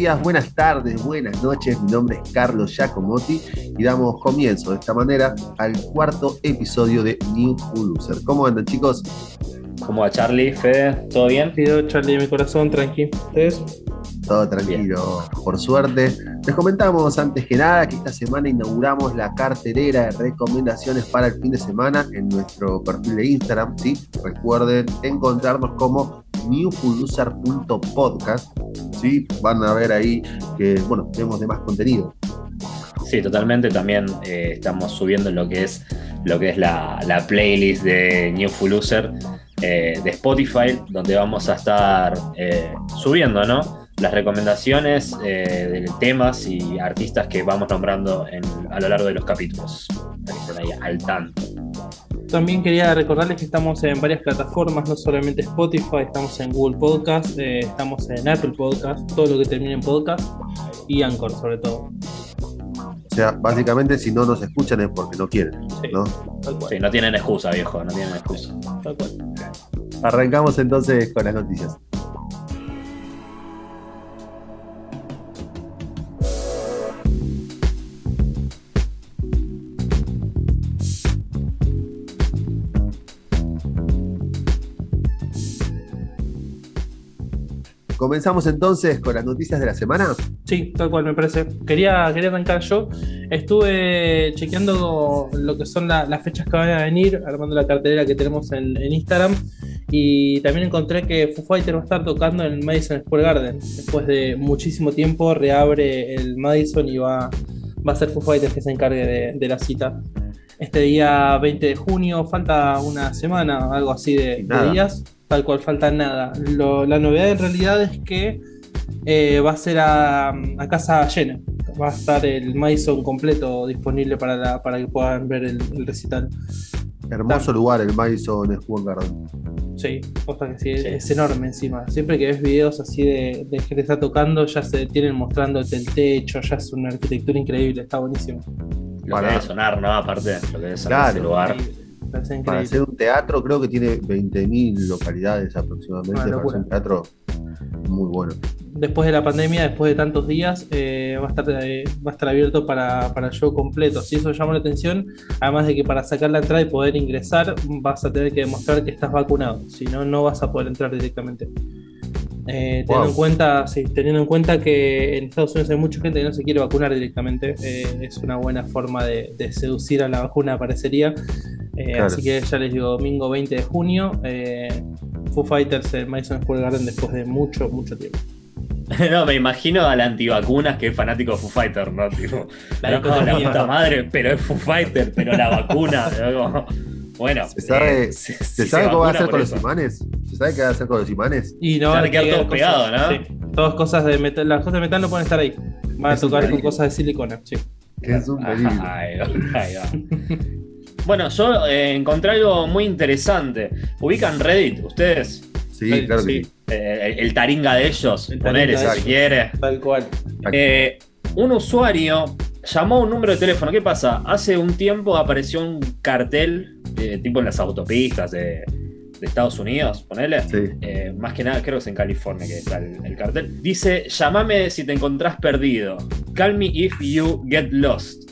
días, buenas tardes, buenas noches. Mi nombre es Carlos Giacomotti y damos comienzo de esta manera al cuarto episodio de New Loser. ¿Cómo andan, chicos? ¿Cómo va Charlie? Fede? ¿Todo bien? Pido Charlie mi corazón, tranqui. ¿Ustedes? Todo tranquilo, por suerte. Les comentamos antes que nada que esta semana inauguramos la carterera de recomendaciones para el fin de semana en nuestro perfil de Instagram. ¿sí? Recuerden encontrarnos como newfuluser.podcast. ¿sí? Van a ver ahí que, bueno, tenemos de más contenido. Sí, totalmente. También eh, estamos subiendo lo que es lo que es la, la playlist de New Fuluser eh, de Spotify, donde vamos a estar eh, subiendo, ¿no? Las recomendaciones de temas y artistas que vamos nombrando a lo largo de los capítulos. Para ahí al tanto. También quería recordarles que estamos en varias plataformas, no solamente Spotify, estamos en Google Podcast, eh, estamos en Apple Podcast, todo lo que termine en podcast y Anchor sobre todo. O sea, básicamente si no nos escuchan es porque no quieren, ¿no? Sí, no tienen excusa, viejo, no tienen excusa. Arrancamos entonces con las noticias. Comenzamos entonces con las noticias de la semana. Sí, tal cual me parece. Quería, quería arrancar yo. Estuve chequeando lo que son las fechas que van a venir, armando la cartelera que tenemos en, Instagram. Y también encontré que Foo Fighter va a estar tocando en el Madison Square Garden. Después de muchísimo tiempo reabre el Madison y va, va a ser Foo Fighter que se encargue de, la cita. Este día 20 de junio, falta una semana, algo así de días tal cual, falta nada. la novedad en realidad es que eh, va a ser a, casa llena. Va a estar el Madison completo disponible para, para que puedan ver el, recital. Hermoso lugar el Madison Square Garden. Sí, que sí, es, enorme encima. Siempre que ves videos así de, de gente que está tocando, ya se tienen mostrando el techo, ya es una arquitectura increíble, está buenísimo. Lo para... que debe sonar, ¿no? Aparte, lo que debe sonar ese lugar. Para hacer un teatro, creo que tiene 20.000 localidades aproximadamente. Para hacer un teatro muy bueno. Después de la pandemia, después de tantos días, eh, va, a estar, eh, va a estar abierto para, para el show completo. Si eso llama la atención, además de que para sacar la entrada y poder ingresar, vas a tener que demostrar que estás vacunado. Si no, no vas a poder entrar directamente. Eh, teniendo, en cuenta, sí, teniendo en cuenta que en Estados Unidos hay mucha gente que no se quiere vacunar directamente, es una buena forma de, de, seducir a la vacuna, parecería. Eh, así que ya les digo, domingo 20 de junio, eh, Foo Fighters en Madison Square Garden después de mucho, mucho tiempo. No, me imagino a la antivacunas que es fanático de Foo Fighters, ¿no? la, puta madre, pero es Foo Fighter, pero la vacuna. bueno, ¿se sabe, eh, ¿se, sabe cómo va a hacer con los imanes? ¿Se sabe qué va a hacer con los imanes? Y no, van a quedar todos pegados, ¿no? Sí, todas cosas de metal, las cosas de metal no pueden estar ahí. Van a tocar con cosas de silicona, sí. Que es un peligro. Ay, ay, Bueno, yo eh, encontré algo muy interesante. ¿Ubican Reddit ustedes? Sí, claro sí. Eh, el, taringa de ellos, ponele si quiere. Tal cual. Eh, un usuario llamó un número de teléfono. ¿Qué pasa? Hace un tiempo apareció un cartel, tipo en las autopistas de, Estados Unidos, ponele. Sí. más que nada, creo que es en California que está el, cartel. Dice: Llámame si te encontrás perdido. Call me if you get lost.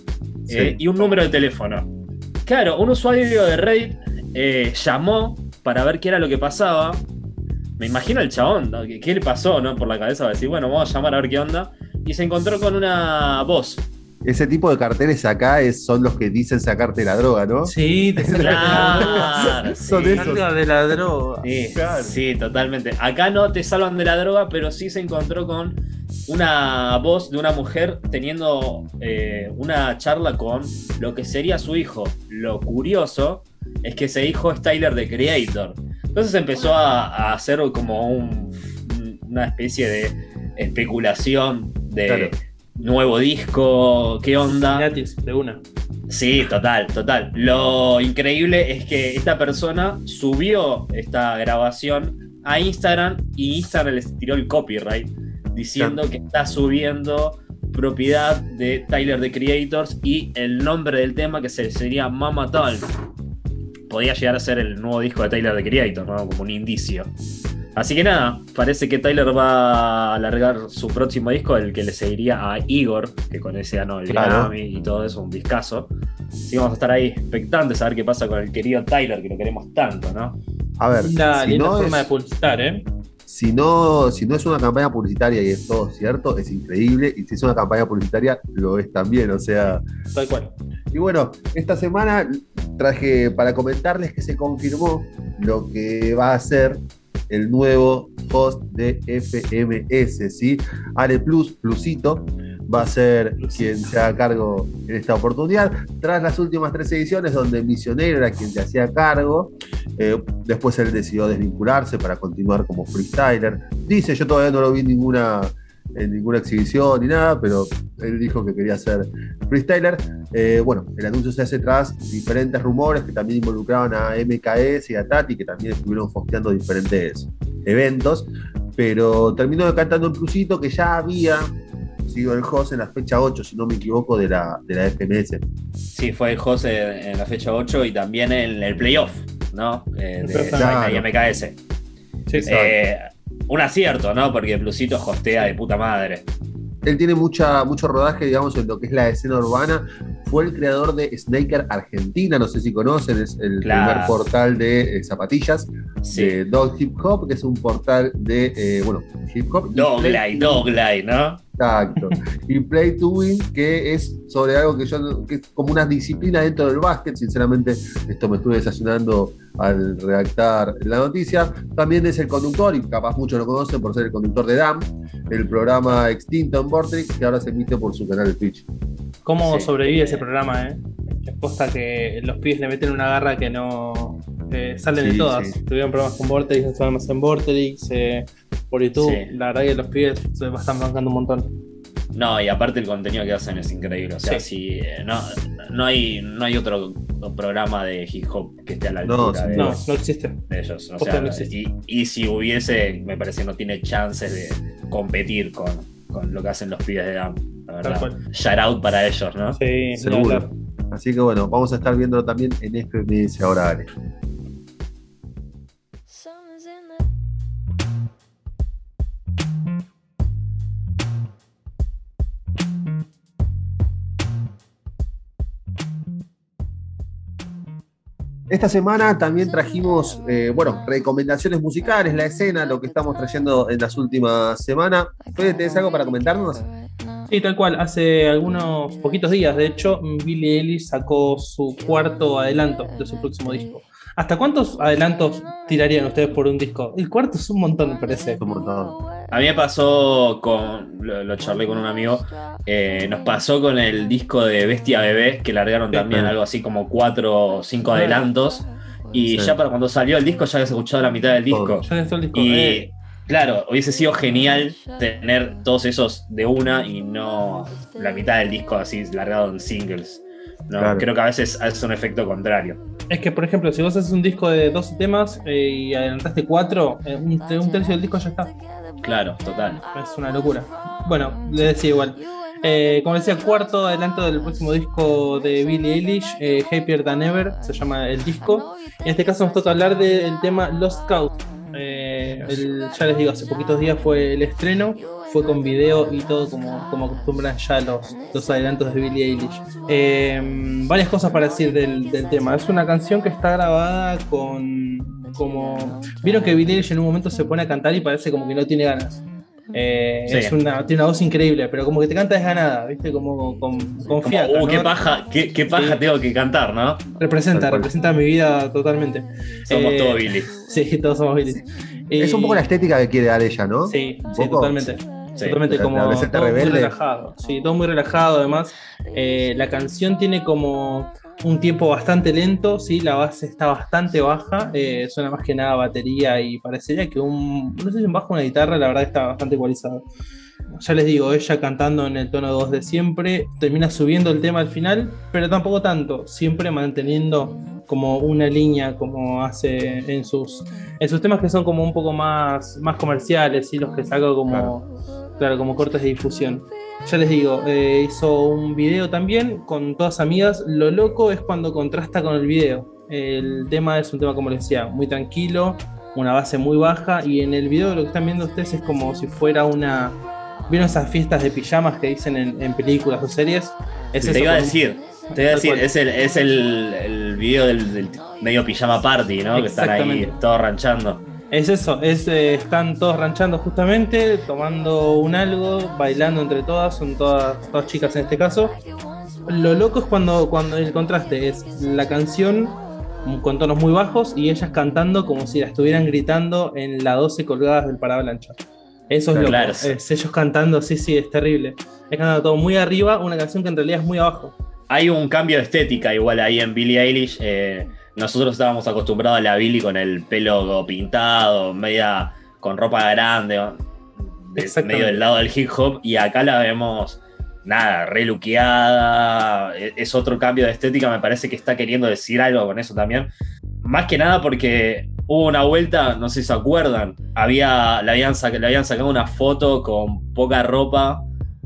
y un número de teléfono. Claro, un usuario de Reddit eh, llamó para ver qué era lo que pasaba. Me imagino el chabón, ¿Qué, le pasó no? por la cabeza? Va a decir, bueno, vamos a llamar a ver qué onda. Y se encontró con una voz. Ese tipo de carteles acá son los que dicen sacarte la droga, ¿no? Sí, te claro, son esos. de la droga. sí, totalmente. Acá no te salvan de la droga, pero sí se encontró con una voz de una mujer teniendo eh, una charla con lo que sería su hijo. Lo curioso es que ese hijo es Tyler the Creator. Entonces empezó a, hacer como una especie de especulación de nuevo disco, qué onda. de una. Sí, total, total. Lo increíble es que esta persona subió esta grabación a Instagram y Instagram les tiró el copyright diciendo que está subiendo propiedad de Tyler the Creators y el nombre del tema que sería Mama Tal. Podía llegar a ser el nuevo disco de Tyler the Creator, ¿no? Como un indicio. Así que nada, parece que Tyler va a alargar su próximo disco, el que le seguiría a Igor, que con ese ganó el Grammy y todo eso, un discazo. Así que vamos a estar ahí expectantes a ver qué pasa con el querido Tyler, que lo queremos tanto, ¿no? A ver, linda, si no forma de publicitar, ¿eh? Si no, si no es una campaña publicitaria y es todo cierto, es increíble. Y si es una campaña publicitaria, lo es también. O sea. Tal cual. Y bueno, esta semana traje para comentarles que se confirmó lo que va a ser el nuevo host de FMS, ¿sí? Ale Plus, Plusito, va a ser quien se haga cargo en esta oportunidad. Tras las últimas tres ediciones, donde Misionero era quien se hacía cargo, eh, después él decidió desvincularse para continuar como freestyler. Dice, yo todavía no lo vi en ninguna, en ninguna exhibición ni nada, pero él dijo que quería ser freestyler. Eh, bueno, el anuncio se hace tras diferentes rumores que también involucraban a MKS y a Tati, que también estuvieron fosteando diferentes eventos, pero terminó decantando un plusito que ya había sido el host en la fecha 8, si no me equivoco, de la, de la FMS. Sí, fue el host en la fecha 8 y también en el playoff, ¿no? Eh, de y MKS. Sí, eh, un acierto, ¿no? Porque Plusito hostea de puta madre él tiene mucha, mucho rodaje, digamos, en lo que es la escena urbana. Fue el creador de Snaker Argentina, no sé si conocen, es el primer portal de eh, zapatillas de Dog Hip Hop, que es un portal de, eh, bueno, hip hop. Dog Line, ¿no? Exacto. y Play to Win, que es sobre algo que yo, que es como una disciplina dentro del básquet. Sinceramente, esto me estuve desayunando al redactar la noticia. También es el conductor, y capaz muchos lo conocen por ser el conductor de DAM, el programa Extinto en Vortex, que ahora se emite por su canal de Twitch. ¿Cómo sobrevive ese programa, eh? Es posta que los pibes le meten una garra que no. salen de todas. Tuvieron problemas con Vortex, problemas en Vortex, eh, por YouTube. La verdad que los pibes se están bancando un montón. No, y aparte el contenido que hacen es increíble. O sea, si eh, no, no, hay, no hay otro programa de hip hop que esté a la altura de, no, no existe. ellos. O sea, Y, si hubiese, me parece que no tiene chances de competir con, con lo que hacen los pibes de DAM. La verdad. Shout out para ellos, ¿no? Sí, seguro. Así que bueno, vamos a estar viéndolo también en FMS ahora, Ale. Esta semana también trajimos, eh, bueno, recomendaciones musicales, la escena, lo que estamos trayendo en las últimas semanas. ¿Fede, ¿tenés algo para comentarnos? Sí, tal cual. Hace algunos poquitos días, de hecho, Billy Ellis sacó su cuarto adelanto de su próximo disco. ¿Hasta cuántos adelantos tirarían ustedes por un disco? El cuarto es un montón, me parece. un montón. A mí me pasó con, lo, charlé con un amigo, eh, nos pasó con el disco de Bestia Bebé, que largaron también algo así como cuatro o cinco adelantos. Y ya para cuando salió el disco ya habías escuchado la mitad del disco. Ya el disco. Y eh. claro, hubiese sido genial tener todos esos de una y no la mitad del disco así largado en singles. ¿no? Creo que a veces es un efecto contrario. Es que, por ejemplo, si vos haces un disco de 12 temas eh, y adelantaste 4, eh, un, tercio del disco ya está. Claro, total. Es una locura. Bueno, le decía igual. Eh, como decía, cuarto adelanto del próximo disco de Billie Eilish, Happier Than Ever, se llama el disco. En este caso nos toca hablar del tema Lost Cause. ya les digo, hace poquitos días fue el estreno fue con video y todo como, como acostumbran ya los, los adelantos de Billie Eilish. Varias cosas para decir del, tema. Es una canción que está grabada con como... Vieron que Billie en un momento se pone a cantar y parece como que no tiene ganas. Eh, es una, tiene una voz increíble, pero como que te canta desganada, ¿viste? Como con, con uh, qué paja, qué, paja tengo que cantar, ¿no? Representa, representa mi vida totalmente. Somos todos Billy. Sí, todos somos Billy. Es un poco la estética que quiere dar ella, ¿no? Sí, sí totalmente totalmente como todo muy relajado. Sí, todo muy relajado. Además, eh, la canción tiene como un tiempo bastante lento, sí, la base está bastante baja, eh, suena más que nada batería y parecería que un, no sé si un bajo una guitarra, la verdad está bastante igualizado. Ya les digo, ella cantando en el tono 2 de siempre, termina subiendo el tema al final, pero tampoco tanto, siempre manteniendo como una línea como hace en sus, en sus temas que son como un poco más, más comerciales, y los que saca como... como cortes de difusión. Ya les digo, eh, hizo un video también con todas amigas. Lo loco es cuando contrasta con el video. El tema es un tema, como les decía, muy tranquilo, una base muy baja y en el video lo que están viendo ustedes es como si fuera una... ¿Vieron esas fiestas de pijamas que dicen en, películas o series? Es te iba a decir, te iba a decir, es el, es el, el video del, medio pijama party, ¿no? Que están ahí todos ranchando. Es eso, es, eh, están todos ranchando justamente, tomando un algo, bailando entre todas, son todas, todas chicas en este caso. Lo loco es cuando, cuando el contraste es la canción con tonos muy bajos y ellas cantando como si la estuvieran gritando en la 12 colgadas del parablancha. Eso es lo Es ellos cantando, sí, sí, es terrible. Es cantando todo muy arriba, una canción que en realidad es muy abajo. Hay un cambio de estética igual ahí en Billie Eilish. Eh, nosotros estábamos acostumbrados a la Billie con el pelo pintado, media con ropa grande, medio del lado del hip hop, y acá la vemos nada, reluqueada, e, es otro cambio de estética, me parece que está queriendo decir algo con eso también. Más que nada porque hubo una vuelta, no sé si se acuerdan, había, le, habían le habían sacado una foto con poca ropa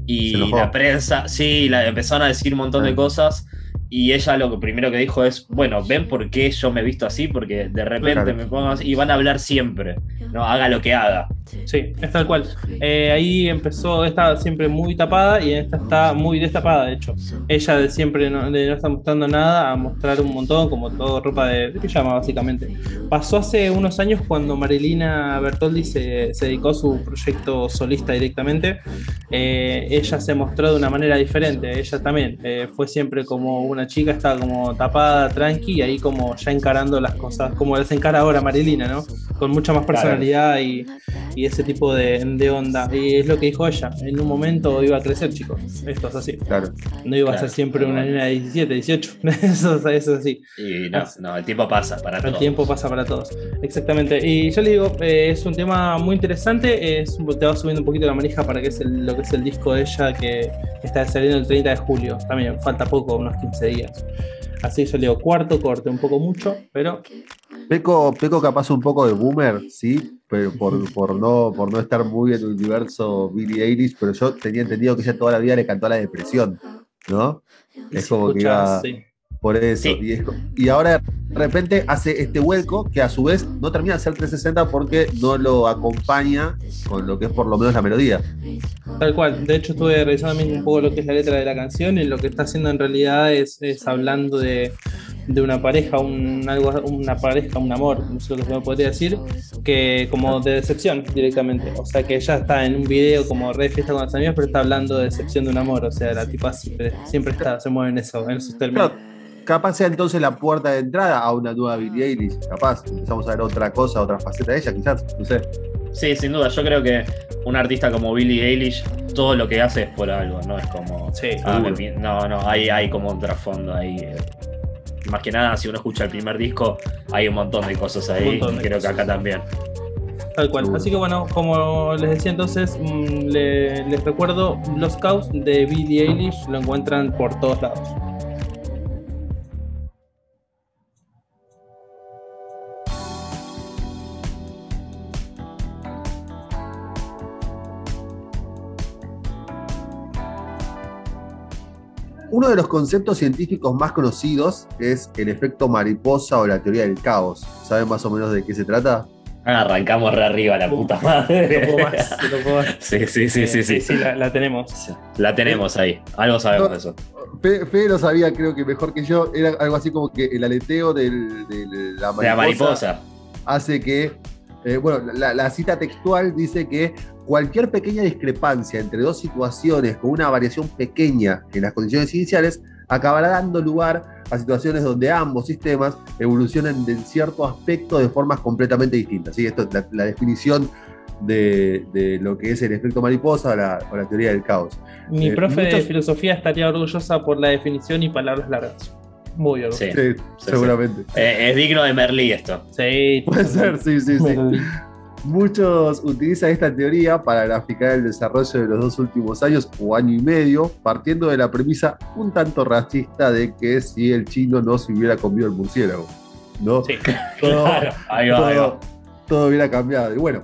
y la prensa, sí, la, empezaron a decir un montón de cosas y ella lo que primero que dijo es, bueno, ven por qué yo me he visto así, porque de repente me pongo así, y van a hablar siempre, no haga lo que haga. Sí, es tal cual. Eh, ahí empezó, estaba siempre muy tapada y esta está muy destapada, de hecho. Ella de siempre no, no está mostrando nada, a mostrar un montón, como todo ropa de, pijama, básicamente. Pasó hace unos años cuando Marilina Bertoldi se, se dedicó a su proyecto solista directamente. Eh, ella se mostró de una manera diferente, ella también eh, fue siempre como una chica estaba como tapada, tranqui, y ahí como ya encarando las cosas, como las encara ahora Marilina, ¿no? Con mucha más personalidad y, ese tipo de, onda. Y es lo que dijo ella, en un momento iba a crecer, chicos. Esto es así. Claro. No iba a ser siempre una niña de 17, 18. eso, es así. Y no, el tiempo pasa para todos. El tiempo pasa para todos. Exactamente. Y yo le digo, eh, es un tema muy interesante. Es, te va subiendo un poquito la manija para que es lo que es el disco de ella que está saliendo el 30 de julio. También falta poco, unos 15 días Así yo leo cuarto corte, un poco mucho, pero. Peco, Peco capaz un poco de boomer, sí, pero por, no, por no estar muy en el universo Billie Eilish, pero yo tenía entendido que ella toda la vida le cantó a la depresión, ¿no? Es como que iba. Por eso. Y, ahora de repente hace este vuelco que a su vez no termina de ser 360 porque no lo acompaña con lo que es por lo menos la melodía. Tal cual. De hecho, estuve revisando también un poco lo que es la letra de la canción y lo que está haciendo en realidad es, hablando de, una pareja, un, algo, una pareja, un amor, no sé lo que se me podría decir, que como de decepción directamente. O sea que ella está en un video como re fiesta con los amigos, pero está hablando de decepción de un amor. O sea, la tipa siempre, siempre está, se mueve en eso, en esos términos capaz sea entonces la puerta de entrada a una nueva Billie Eilish. Capaz empezamos a ver otra cosa, otra faceta de ella, quizás, no sé. Sí, sin duda. Yo creo que un artista como Billie Eilish, todo lo que hace es por algo, no es como. Sí, ah, no, no, hay, hay como un trasfondo ahí. Eh. Más que nada, si uno escucha el primer disco, hay un montón de cosas ahí. Y creo que acá también. Tal cual. Así que bueno, como les decía entonces, mm, les recuerdo Los Cows de Billie Eilish, lo encuentran por todos lados. Uno de los conceptos científicos más conocidos es el efecto mariposa o la teoría del caos. ¿Saben más o menos de qué se trata? arrancamos re arriba, la puta madre. No puedo más, no puedo más. Sí, sí, sí, sí, sí. Sí, la, tenemos. La tenemos ahí. Algo sabemos de eso. Fede lo sabía, creo que mejor que yo. Era algo así como que el aleteo de la mariposa, hace que. Eh, bueno, la cita textual dice que cualquier pequeña discrepancia entre dos situaciones con una variación pequeña en las condiciones iniciales acabará dando lugar a situaciones donde ambos sistemas evolucionan en cierto aspecto de formas completamente distintas. ¿sí? Esto es la, definición de, lo que es el efecto mariposa o la, teoría del caos. Mi eh, profe de filosofía estaría orgullosa por la definición y palabras largas. Muy orgullosa. Sí, seguramente. Eh, es digno de Merlí esto. Sí. Puede ser, sí, sí, sí. Muchos utilizan esta teoría para graficar el desarrollo de los dos últimos años o año y medio, partiendo de la premisa un tanto racista de que si el chino no se hubiera comido el murciélago. ¿no? Sí, todo, claro. todo, hubiera cambiado. Y bueno,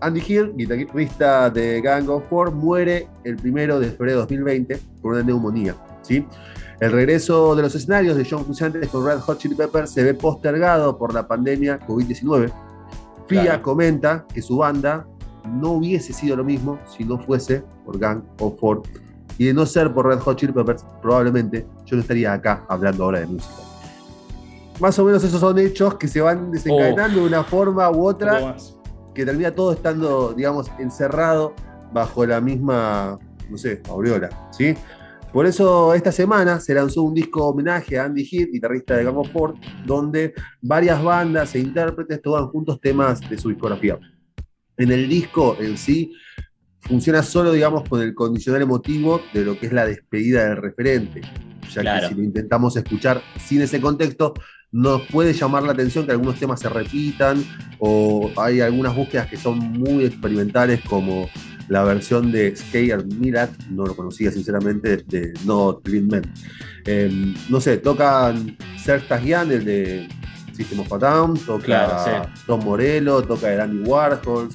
Andy Hill, guitarrista de Gang of Four, muere el primero de febrero de 2020 por una neumonía. ¿sí? El regreso de los escenarios de John Frusciante con Red Hot Chili Peppers se ve postergado por la pandemia COVID-19 Fia comenta que su banda no hubiese sido lo mismo si no fuese por Gang of Four. Y de no ser por Red Hot Chili Peppers, probablemente yo no estaría acá hablando ahora de música. Más o menos esos son hechos que se van desencadenando de una forma u otra, que termina todo estando, digamos, encerrado bajo la misma, no sé, aureola, ¿sí? Por eso esta semana se lanzó un disco homenaje a Andy Heath, guitarrista de Gang of Four, donde varias bandas e intérpretes toman juntos temas de su discografía. En el disco en sí funciona solo, digamos, con el condicional emotivo de lo que es la despedida del referente, ya que si lo intentamos escuchar sin ese contexto, nos puede llamar la atención que algunos temas se repitan o hay algunas búsquedas que son muy experimentales como la versión de Scared Mirat, no lo conocía sinceramente, de No Twin Men. Em, no sé, tocan Serge Tagian, el de System of a Down, toca Tom Morello, toca el Andy Warhol,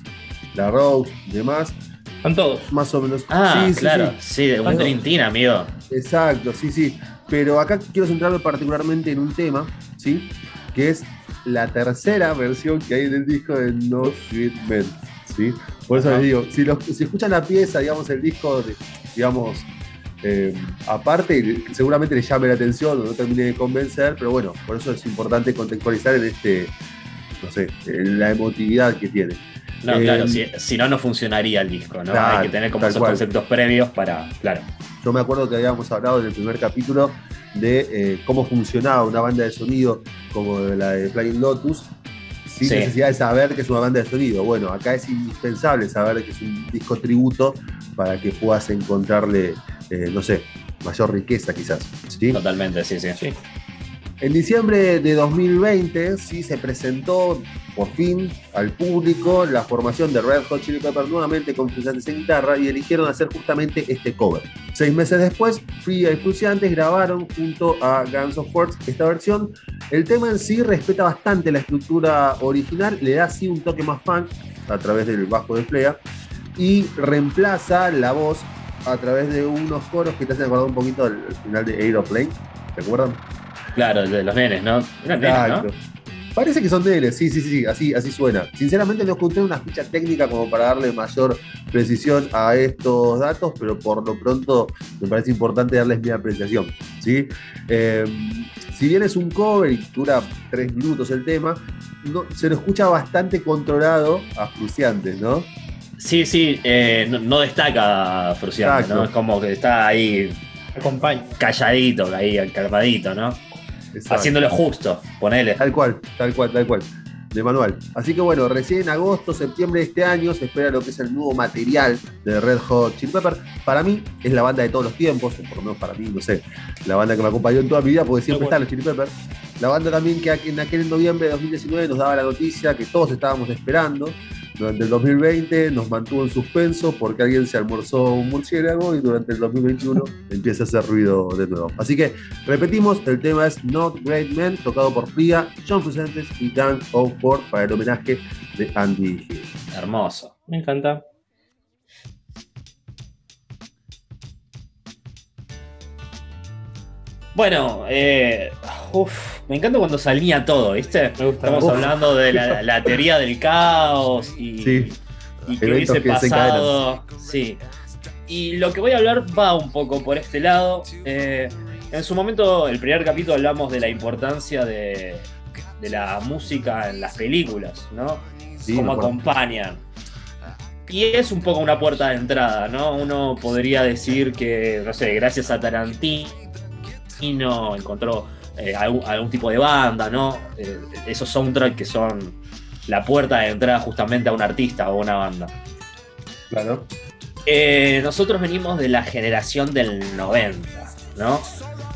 La Rose demás. Son todos. Más o menos. Ah, sí, claro, sí, de un Trintina, amigo. Exacto, sí, sí. Pero acá quiero centrarme particularmente en un tema, ¿sí? Que es la tercera versión que hay en el disco de No Sweet Men, ¿sí? Por eso les digo, si, escuchan la pieza, digamos, el disco, digamos, eh, aparte, seguramente les llame la atención o no termine de convencer, pero bueno, por eso es importante contextualizar en este, no sé, en la emotividad que tiene. No, claro, eh, si, no, no funcionaría el disco, ¿no? Hay que tener como esos conceptos previos para, claro. Yo me acuerdo que habíamos hablado en el primer capítulo de eh, cómo funcionaba una banda de sonido como la de Flying Lotus, sin necesidad de saber que es una banda de sonido. Bueno, acá es indispensable saber que es un disco tributo para que puedas encontrarle, eh, no sé, mayor riqueza quizás. Totalmente, sí, sí. sí. En diciembre de 2020 sí se presentó por fin al público la formación de Red Hot Chili Peppers nuevamente con Fruciantes en guitarra y eligieron hacer justamente este cover. Seis meses después, Fria y Fruciantes grabaron junto a Guns of Force esta versión. El tema en sí respeta bastante la estructura original, le da así un toque más funk a través del bajo de Flea y reemplaza la voz a través de unos coros que te hacen acordar un poquito al final de Aeroplane. ¿Recuerdan? Claro, de los nenes, ¿no? ¿no? Parece que son nenes, sí, sí, sí, así, así suena. Sinceramente no encontré una ficha técnica como para darle mayor precisión a estos datos, pero por lo pronto me parece importante darles mi apreciación. ¿sí? Em, si bien es un cover y dura tres minutos el tema, se lo escucha bastante controlado a Fruciantes, ¿no? Sí, sí, eh, no, destaca Fruciantes, ¿no? Es como que está ahí Acompaña. calladito, ahí, calmadito, ¿no? Haciéndolo justo, ponele. Tal cual, tal cual, tal cual. De manual. Así que bueno, recién en agosto, septiembre de este año se espera lo que es el nuevo material de Red Hot Chili Pepper. Para mí es la banda de todos los tiempos, o por lo menos para mí, no sé, la banda que me acompañó en toda mi vida, porque siempre están los Chili Pepper. La banda también que en aquel noviembre de 2019 nos daba la noticia que todos estábamos esperando, durante el 2020 nos mantuvo en suspenso porque alguien se almorzó un murciélago y durante el 2021 empieza a hacer ruido de nuevo. Así que repetimos, el tema es Not Great Men, tocado por Fria, John Frusciante y Dan O'Ford para el homenaje de Andy Hill. Hermoso. Me encanta. Bueno, eh, me encanta cuando salía todo, ¿viste? Estamos hablando de la, teoría del caos y, qué hubiese pasado. Sí. Y lo que voy a hablar va un poco por este lado. Eh, en su momento, el primer capítulo hablamos de la importancia de, la música en las películas, ¿no? Cómo acompañan. Y es un poco una puerta de entrada, ¿no? Uno podría decir que, no sé, gracias a Tarantino encontró eh, algún, tipo de banda, ¿no? Eh, esos soundtracks que son la puerta de entrada justamente a un artista o una banda. Claro. Eh, nosotros venimos de la generación del 90, ¿no?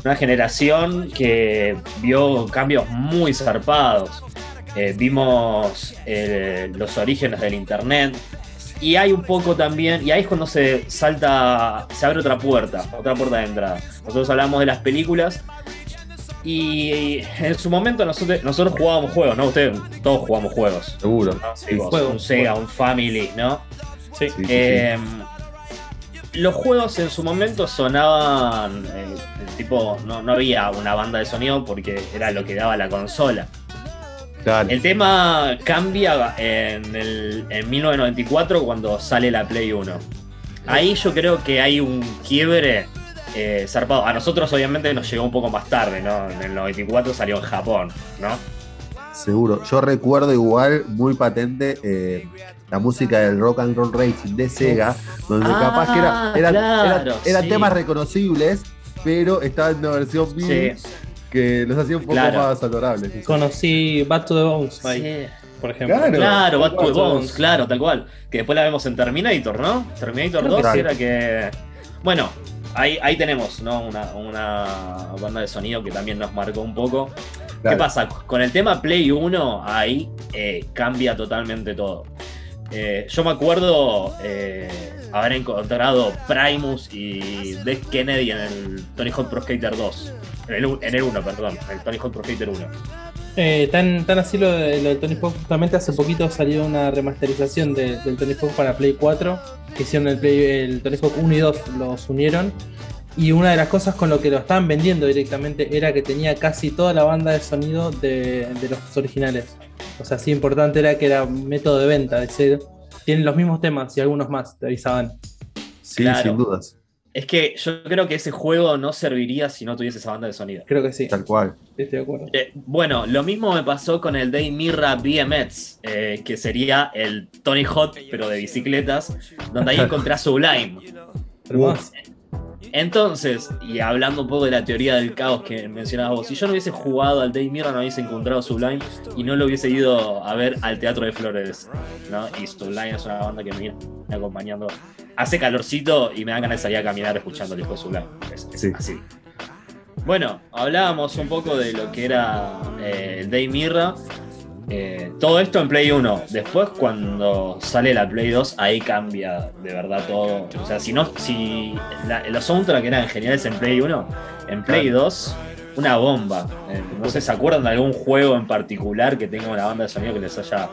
Una generación que vio cambios muy zarpados. vimos los orígenes del internet, y hay un poco también, y ahí es cuando se salta, se abre otra puerta, otra puerta de entrada. Nosotros hablamos de las películas y en su momento nosotros, nosotros jugábamos juegos, ¿no? Ustedes todos jugamos juegos. Seguro. un Sega, un Family, ¿no? Sí. Em, los juegos en su momento sonaban, eh, tipo, no, no había una banda de sonido porque era lo que daba la consola. El tema cambia en, el, en 1994 cuando sale la Play 1. Ahí yo creo que hay un quiebre eh, zarpado. A nosotros obviamente nos llegó un poco más tarde, ¿no? En el 94 salió en Japón, ¿no? Seguro. Yo recuerdo igual muy patente eh, la música del Rock and Roll Racing de Sega, donde ah, capaz que era, eran temas reconocibles, pero estaba en una versión MIDI que los hacía un poco más adorables. Conocí Back to the Bones por ejemplo. Claro, claro Back to the Bones, claro, tal cual. Que después la vemos en Terminator, ¿no? Terminator 2 era que. Bueno, ahí, ahí tenemos, ¿no? Una, una banda de sonido que también nos marcó un poco. ¿Qué pasa? Con el tema Play 1, ahí eh, cambia totalmente todo. Eh, yo me acuerdo eh, haber encontrado Primus y Death Kennedy en el Tony Hawk Pro Skater 2. En el, en el 1, perdón, en el Tony Hawk Pro Skater 1. tan, tan así lo de, Tony Hawk, justamente hace poquito salió una remasterización del Tony Hawk para Play 4, que hicieron el, Tony Hawk 1 y 2, los unieron y una de las cosas con lo que lo estaban vendiendo directamente era que tenía casi toda la banda de sonido de, los originales. O sea, sí importante era que era método de venta, es decir, tienen los mismos temas y algunos más, te avisaban. Sí, sin dudas. Es que yo creo que ese juego no serviría si no tuviese esa banda de sonido. Creo que sí. Tal cual. Estoy de acuerdo. Eh, bueno, lo mismo me pasó con el Day Mirra BMX, eh, que sería el Tony Hawk, pero de bicicletas, donde ahí encontré a Sublime. Hermoso. Entonces, y hablando un poco de la teoría del caos que mencionabas vos, si yo no hubiese jugado al Day Mirror, no hubiese encontrado Sublime y no lo hubiese ido a ver al Teatro de Flores, ¿no? Y Sublime es una banda que me viene acompañando. Hace calorcito y me dan ganas de salir a caminar escuchando el disco de Sublime. Es, así. Bueno, hablábamos un poco de lo que era eh, el Day Mirror eh, todo esto en Play 1. Después, cuando sale la Play 2, ahí cambia de verdad todo. O sea, si no, si los soundtracks eran geniales en Play 1, en Play 2, una bomba. Eh, no sé, ¿se acuerdan de algún juego en particular que tenga una banda de sonido que les haya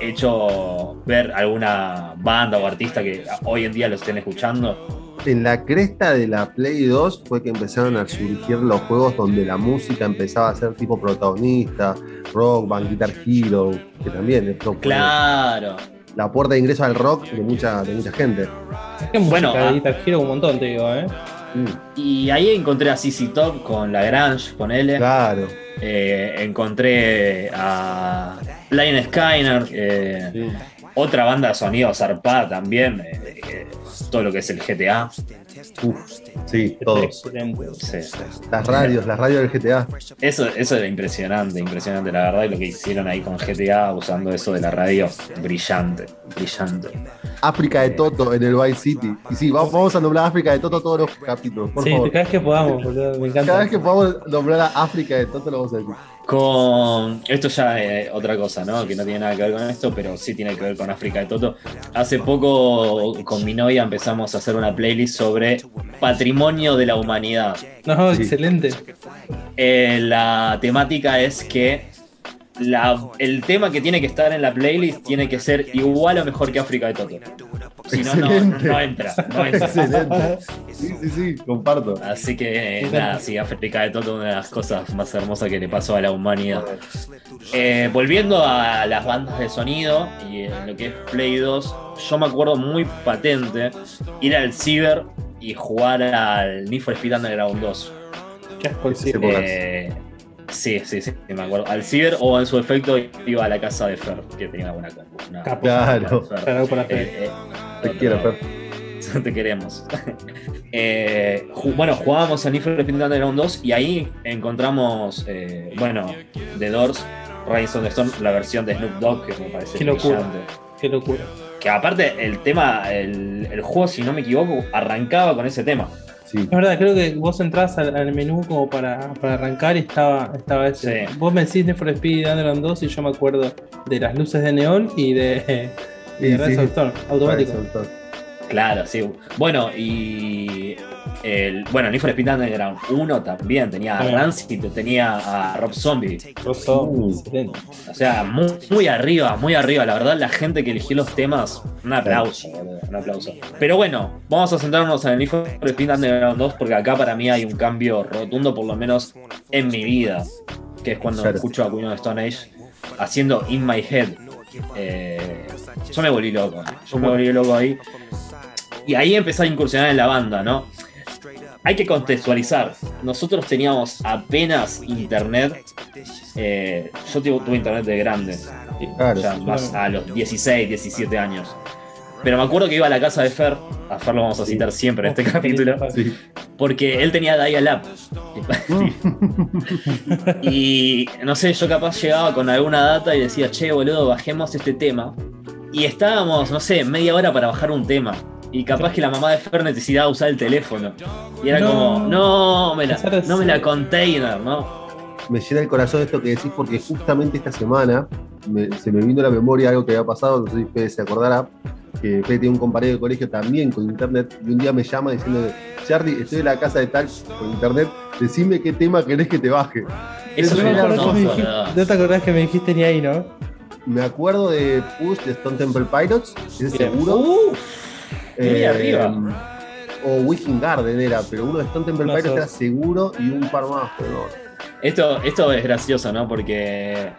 hecho ver alguna banda o artista que hoy en día lo estén escuchando? En la cresta de la Play 2 fue que empezaron a surgir los juegos donde la música empezaba a ser tipo protagonista, rock, band Guitar Hero, que también es Claro. La puerta de ingreso al rock de mucha, de mucha gente. Es que bueno, de Guitar Hero un montón, te digo, ¿eh? Mm. Y ahí encontré a CC Top con La Grange, con L. Claro. Eh, encontré a Line Skyner, eh, otra banda de sonido zarpada también. Eh, todo lo que es el GTA. Uf, sí, todos. Las radios, las radios del GTA. Eso, eso era impresionante, impresionante, la verdad, y lo que hicieron ahí con GTA usando eso de la radio, brillante, brillante. África de Toto en el Vice City. Y sí, vamos, a nombrar África de Toto todos los capítulos, por sí, cada vez que podamos, me encanta. Cada vez que podamos nombrar a África de Toto lo vamos a decir. Con. Esto ya es otra cosa, ¿no? Que no tiene nada que ver con esto, pero sí tiene que ver con África de Toto. Hace poco con mi novia empezamos a hacer una playlist sobre patrimonio de la humanidad. No, excelente. Eh, la temática es que el tema que tiene que estar en la playlist tiene que ser igual o mejor que África de Toto. Si no, no, entra. No entra. Excelente. Sí, sí, sí, comparto. Así que nada, sí, África de Toto, una de las cosas más hermosas que le pasó a la humanidad. Eh, volviendo a las bandas de sonido y en lo que es Play 2, yo me acuerdo muy patente ir al Ciber y jugar al Need for Speed Underground 2. ¿Qué es Sí, sí, sí, me acuerdo. Al ciber o en su efecto iba a la casa de Fer, que tenía una compu. claro. Eh, eh, te quiero, Fer. Te queremos. Eh, bueno, jugábamos a Need for Speed Underground 2 y ahí encontramos, bueno, The Doors, Rise the Storm, la versión de Snoop Dogg, que me parece Qué locura. Qué locura. Que aparte, el tema, el, el juego, si no me equivoco, arrancaba con ese tema. Es verdad, creo que vos entras al, menú como para, arrancar y estaba, estaba ese. Vos me decís Need for Speed Underground 2 y yo me acuerdo de las luces de neón y de, de Red automático. Claro, sí. Bueno, y el, bueno, Need for Speed Underground 1 también tenía a Rancid, tenía a Rob Zombie. Rob Zombie, uh. O sea, muy, muy, arriba, muy arriba. La verdad, la gente que eligió los temas, un aplauso, un aplauso. Pero bueno, vamos a centrarnos en el Need for Speed Underground 2 porque acá para mí hay un cambio rotundo, por lo menos en mi vida, que es cuando escucho a Queen of Stone Age haciendo In My Head. Eh, yo me volví loco, yo me volví loco ahí. Y ahí empecé a incursionar en la banda, ¿no? Hay que contextualizar. Nosotros teníamos apenas internet. Eh, yo tuve, internet de grande. más a los 16, 17 años. Pero me acuerdo que iba a la casa de Fer, a Fer lo vamos a citar siempre en este capítulo, porque él tenía dial-up. y no sé, yo capaz llegaba con alguna data y decía, che, boludo, bajemos este tema. Y estábamos, no sé, media hora para bajar un tema. Y capaz que la mamá de Fer necesitaba usar el teléfono. Y era como, no, me la, no me la container, ¿no? Me llena el corazón esto que decís porque justamente esta semana se me vino a la memoria algo que había pasado, no sé si ustedes se acordará, que Fede tiene un compañero de colegio también con internet, y un día me llama diciendo, Charlie, estoy en la casa de tal con internet, decime qué tema querés que te baje. Eso, es no, no te acordás que me dijiste ni ahí, ¿no? Me acuerdo de Push de Stone Temple Pilots, es seguro. Uh, eh, arriba. O Wishing Garden era, pero uno de Stone Temple Pilots era seguro y un par más, pero Esto, esto es gracioso, ¿no? Porque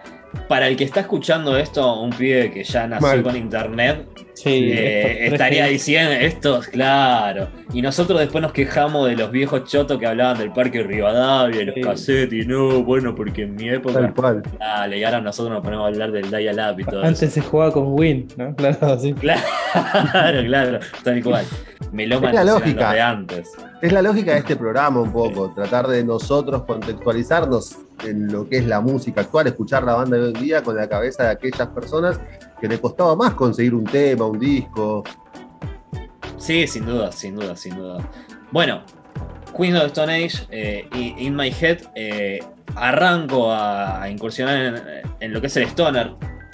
para el que está escuchando esto, un pibe que ya nació con internet, eh, estaría diciendo esto, claro. Y nosotros después nos quejamos de los viejos chotos que hablaban del parque Rivadavia, los cassettes, y no, bueno, porque en mi época. Dale, y ahora nosotros nos ponemos a hablar del dial-up y todo Antes se jugaba con Win, ¿no? Claro, sí. Claro, claro, tal cual. Me lo es la lógica. de antes. Es la lógica de este programa un poco, tratar de nosotros contextualizarnos en lo que es la música actual, escuchar la banda de hoy en día con la cabeza de aquellas personas que le costaba más conseguir un tema, un disco. Sí, sin duda, sin duda, sin duda. Bueno, Queen of the Stone Age, eh, In My Head, eh, arranco a, incursionar en, lo que es el stoner.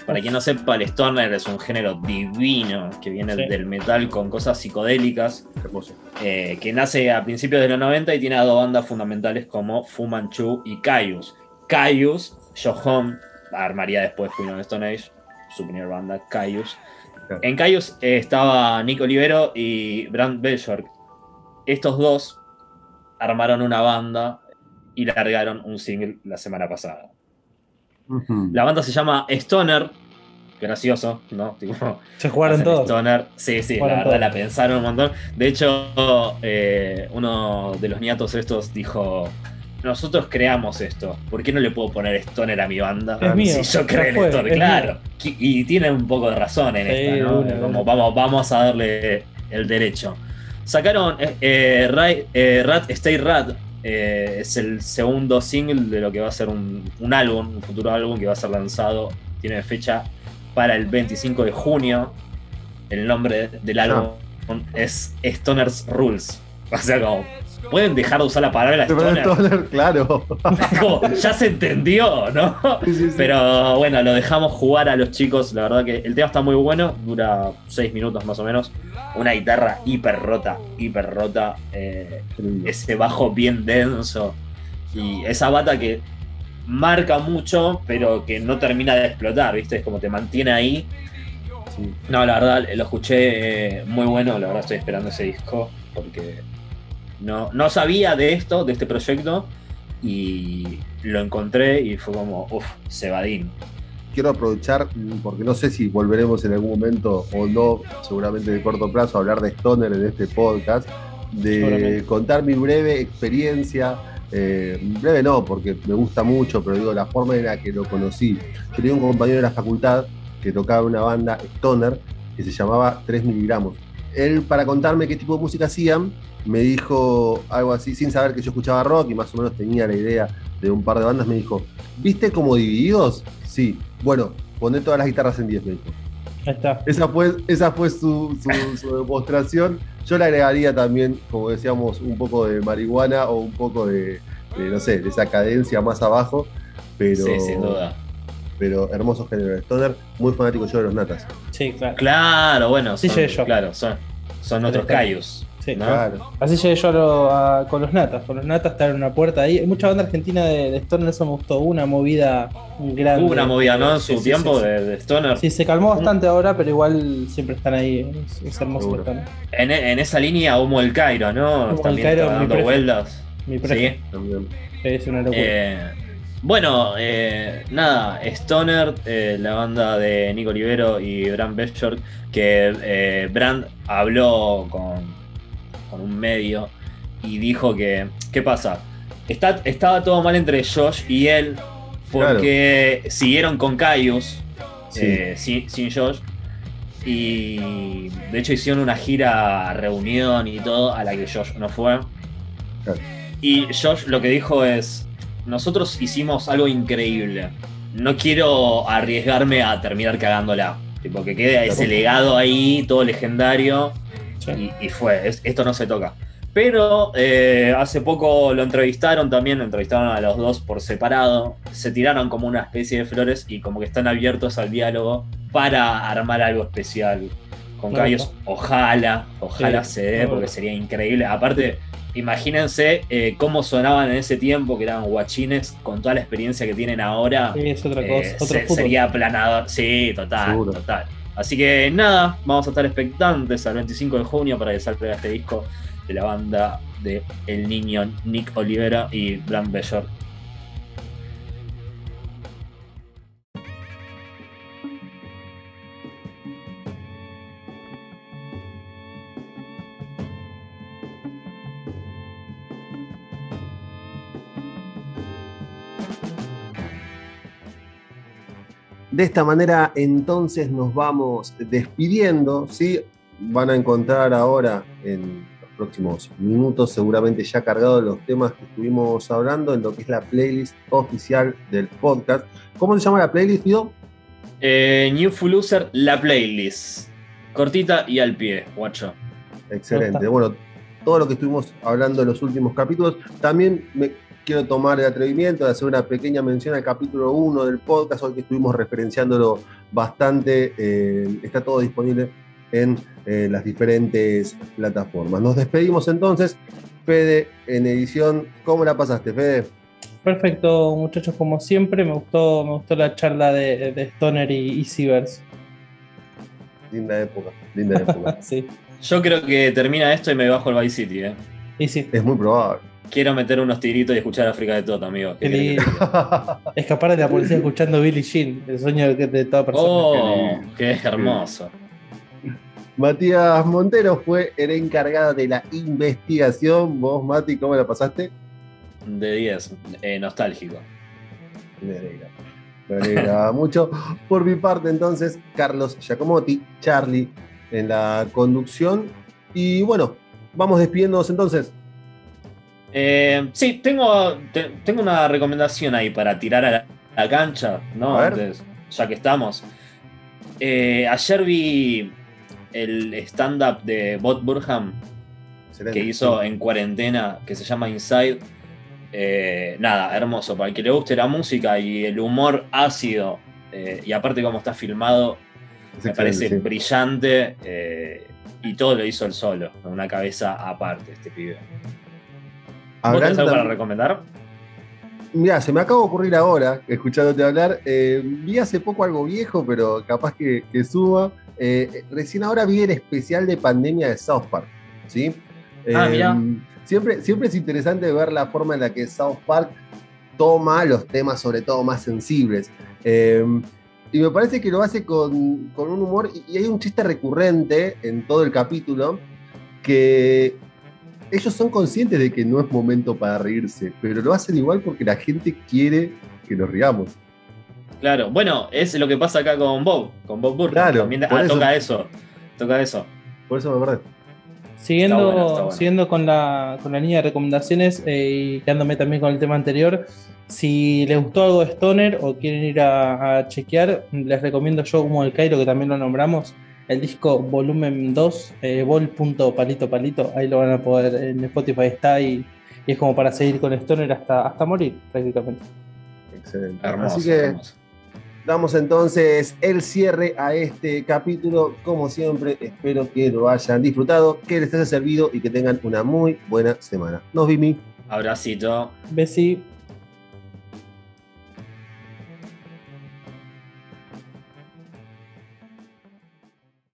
Para quien no sepa, el stoner es un género divino que viene del metal con cosas psicodélicas. Eh, que nace a principios de los 90 y tiene a dos bandas fundamentales como Fu Manchu y Caius. Caius, Home, armaría después Queen of Stone Age, su primera banda, Caius. En Caius eh, estaba Nico Olivero y Brand Bellsworth. Estos dos armaron una banda y largaron un single la semana pasada. La banda se llama Stoner. Gracioso, ¿no? se jugaron todos. Stoner. Sí, sí, la verdad la pensaron un montón. De hecho, eh, uno de los niatos estos dijo: nosotros creamos esto. ¿Por qué no le puedo poner Stoner a mi banda? Es mío, si yo creo en Stoner, claro. Y, tiene un poco de razón en esta, ¿no? Como vamos, vamos a darle el derecho. Sacaron eh, eh, eh, Rat Stay Rat. Es el segundo single de lo que va a ser un, álbum, un futuro álbum que va a ser lanzado. Tiene fecha para el 25 de junio. El nombre del álbum es Stoner's Rules. O sea, como pueden dejar de usar la palabra stoner. claro. ya se entendió, ¿no? Pero bueno, lo dejamos jugar a los chicos. La verdad que el tema está muy bueno, dura seis minutos más o menos. Una guitarra hiper rota, hiper rota. Eh, ese bajo bien denso. Y esa bata que marca mucho, pero que no termina de explotar, ¿viste? Es como te mantiene ahí. No, la verdad, lo escuché eh, muy bueno. La verdad, estoy esperando ese disco porque no, no sabía de esto, de este proyecto, y lo encontré y fue como, uff, Cebadín. Quiero aprovechar, porque no sé si volveremos en algún momento o no, seguramente de corto plazo, a hablar de Stoner en este podcast, de contar mi breve experiencia. Eh, breve no, porque me gusta mucho, pero digo, la forma en la que lo conocí. Yo tenía un compañero de la facultad que tocaba una banda Stoner que se llamaba 3 miligramos. Él, para contarme qué tipo de música hacían, me dijo algo así, sin saber que yo escuchaba rock y más o menos tenía la idea de un par de bandas, me dijo, ¿viste como divididos? Sí, bueno, poné todas las guitarras en 10, me dijo. está. Esa fue, esa fue su, demostración. Yo le agregaría también, como decíamos, un poco de marihuana o un poco de, no sé, de esa cadencia más abajo. Pero, sí, sin duda. Pero hermoso género de Stoner, muy fanático yo de los natas. Sí, claro. Claro, bueno, son, sí, yo. Claro, son, son otros callos. Así llegué yo con los natas. Con los natas estar en una puerta ahí. Hay mucha banda argentina de, Stoner, eso me gustó. Una movida grande. Hubo una movida, ¿no? En su tiempo de, Stoner. Sí, se calmó bastante ahora, pero igual siempre están ahí. Es, hermoso. En, en, esa línea, Humo el Cairo, ¿no? Humo el Cairo, dando vueltas. Mi sí. Es una locura. Eh, Bueno, eh, nada, Stoner, eh, la banda de Nico Olivero y Brand Beshort, que eh, Brand habló con, con, un medio y dijo que, ¿qué pasa? Está, estaba todo mal entre Josh y él porque siguieron con Caius, sin, sin Josh, y de hecho hicieron una gira, reunión y todo, a la que Josh no fue. Y Josh lo que dijo es, nosotros hicimos algo increíble. No quiero arriesgarme a terminar cagándola. Tipo, que quede ese legado ahí, todo legendario. Y, fue, esto no se toca. Pero eh, hace poco lo entrevistaron también, lo entrevistaron a los dos por separado. Se tiraron como una especie de flores y como que están abiertos al diálogo para armar algo especial con Cayos. Ojalá, ojalá se dé, porque sería increíble. Aparte, imagínense eh, cómo sonaban en ese tiempo, que eran guachines, con toda la experiencia que tienen ahora. Sí, es otra cosa. Eh, sería aplanador. Sí, total, total. Así que nada, vamos a estar expectantes al 25 de junio para que salga este disco de la banda de El Niño Nick Olivera y Bram Bellor. De esta manera entonces nos vamos despidiendo, ¿sí? Van a encontrar ahora en los próximos minutos seguramente ya cargados los temas que estuvimos hablando en lo que es la playlist oficial del podcast. ¿Cómo se llama la playlist, Fido? Eh, New Full User, la playlist. Cortita y al pie, guacho. Excelente. Bueno, todo lo que estuvimos hablando en los últimos capítulos. También me quiero tomar el atrevimiento de hacer una pequeña mención al capítulo 1 del podcast, hoy que estuvimos referenciándolo bastante, eh, está todo disponible en eh, las diferentes plataformas. Nos despedimos entonces, Fede, en edición, ¿cómo la pasaste, Fede? Perfecto, muchachos, como siempre, me gustó, me gustó la charla de, Stoner y, y Linda época, linda época. sí. Yo creo que termina esto y me bajo al Vice City, ¿eh? Y sí. Es muy probable. Quiero meter unos tiritos y escuchar África de todo, amigo. Escapar de la policía escuchando Billie Jean, el sueño de toda persona. Oh, qué hermoso. Matías Montero fue el encargado de la investigación. Vos, Mati, ¿cómo la pasaste? De 10, eh, nostálgico. Me alegra. Me alegra mucho. Por mi parte, entonces, Carlos Giacomotti, Charlie en la conducción. Y bueno, vamos despidiéndonos entonces. Eh, sí, tengo, tengo una recomendación ahí para tirar a la, cancha, ¿no? ya que estamos. Eh, ayer vi el stand-up de Bob Burham que hizo en cuarentena, que se llama Inside. Eh, nada, hermoso. Para el que le guste la música y el humor ácido, y aparte cómo está filmado, me parece brillante. y todo lo hizo él solo, con una cabeza aparte, este pibe. ¿Vos tenés algo para recomendar? Mira, se me acaba de ocurrir ahora, escuchándote hablar. Eh, vi hace poco algo viejo, pero capaz que, suba. Eh, recién ahora vi el especial de pandemia de South Park. ¿sí? Ah, mira. Eh, siempre, siempre es interesante ver la forma en la que South Park toma los temas, sobre todo más sensibles. y me parece que lo hace con, un humor. y hay un chiste recurrente en todo el capítulo que ellos son conscientes de que no es momento para reírse, pero lo hacen igual porque la gente quiere que nos riamos. Claro, bueno, es lo que pasa acá con Bob, con Bob Burke. Claro, También, ah, toca eso, toca eso. Por eso me acordé. Siguiendo, siguiendo con, la, con la línea de recomendaciones eh, y quedándome también con el tema anterior, si les gustó algo de Stoner o quieren ir a, a chequear, les recomiendo yo como el Cairo, que también lo nombramos, el disco volumen 2, eh, vol.palito palito, ahí lo van a poder, en Spotify está y, es como para seguir con Stoner hasta, hasta morir prácticamente. Excelente. Así que damos entonces el cierre a este capítulo. Como siempre, espero que lo hayan disfrutado, que les haya servido y que tengan una muy buena semana. Nos vimos. Abracito. Besi.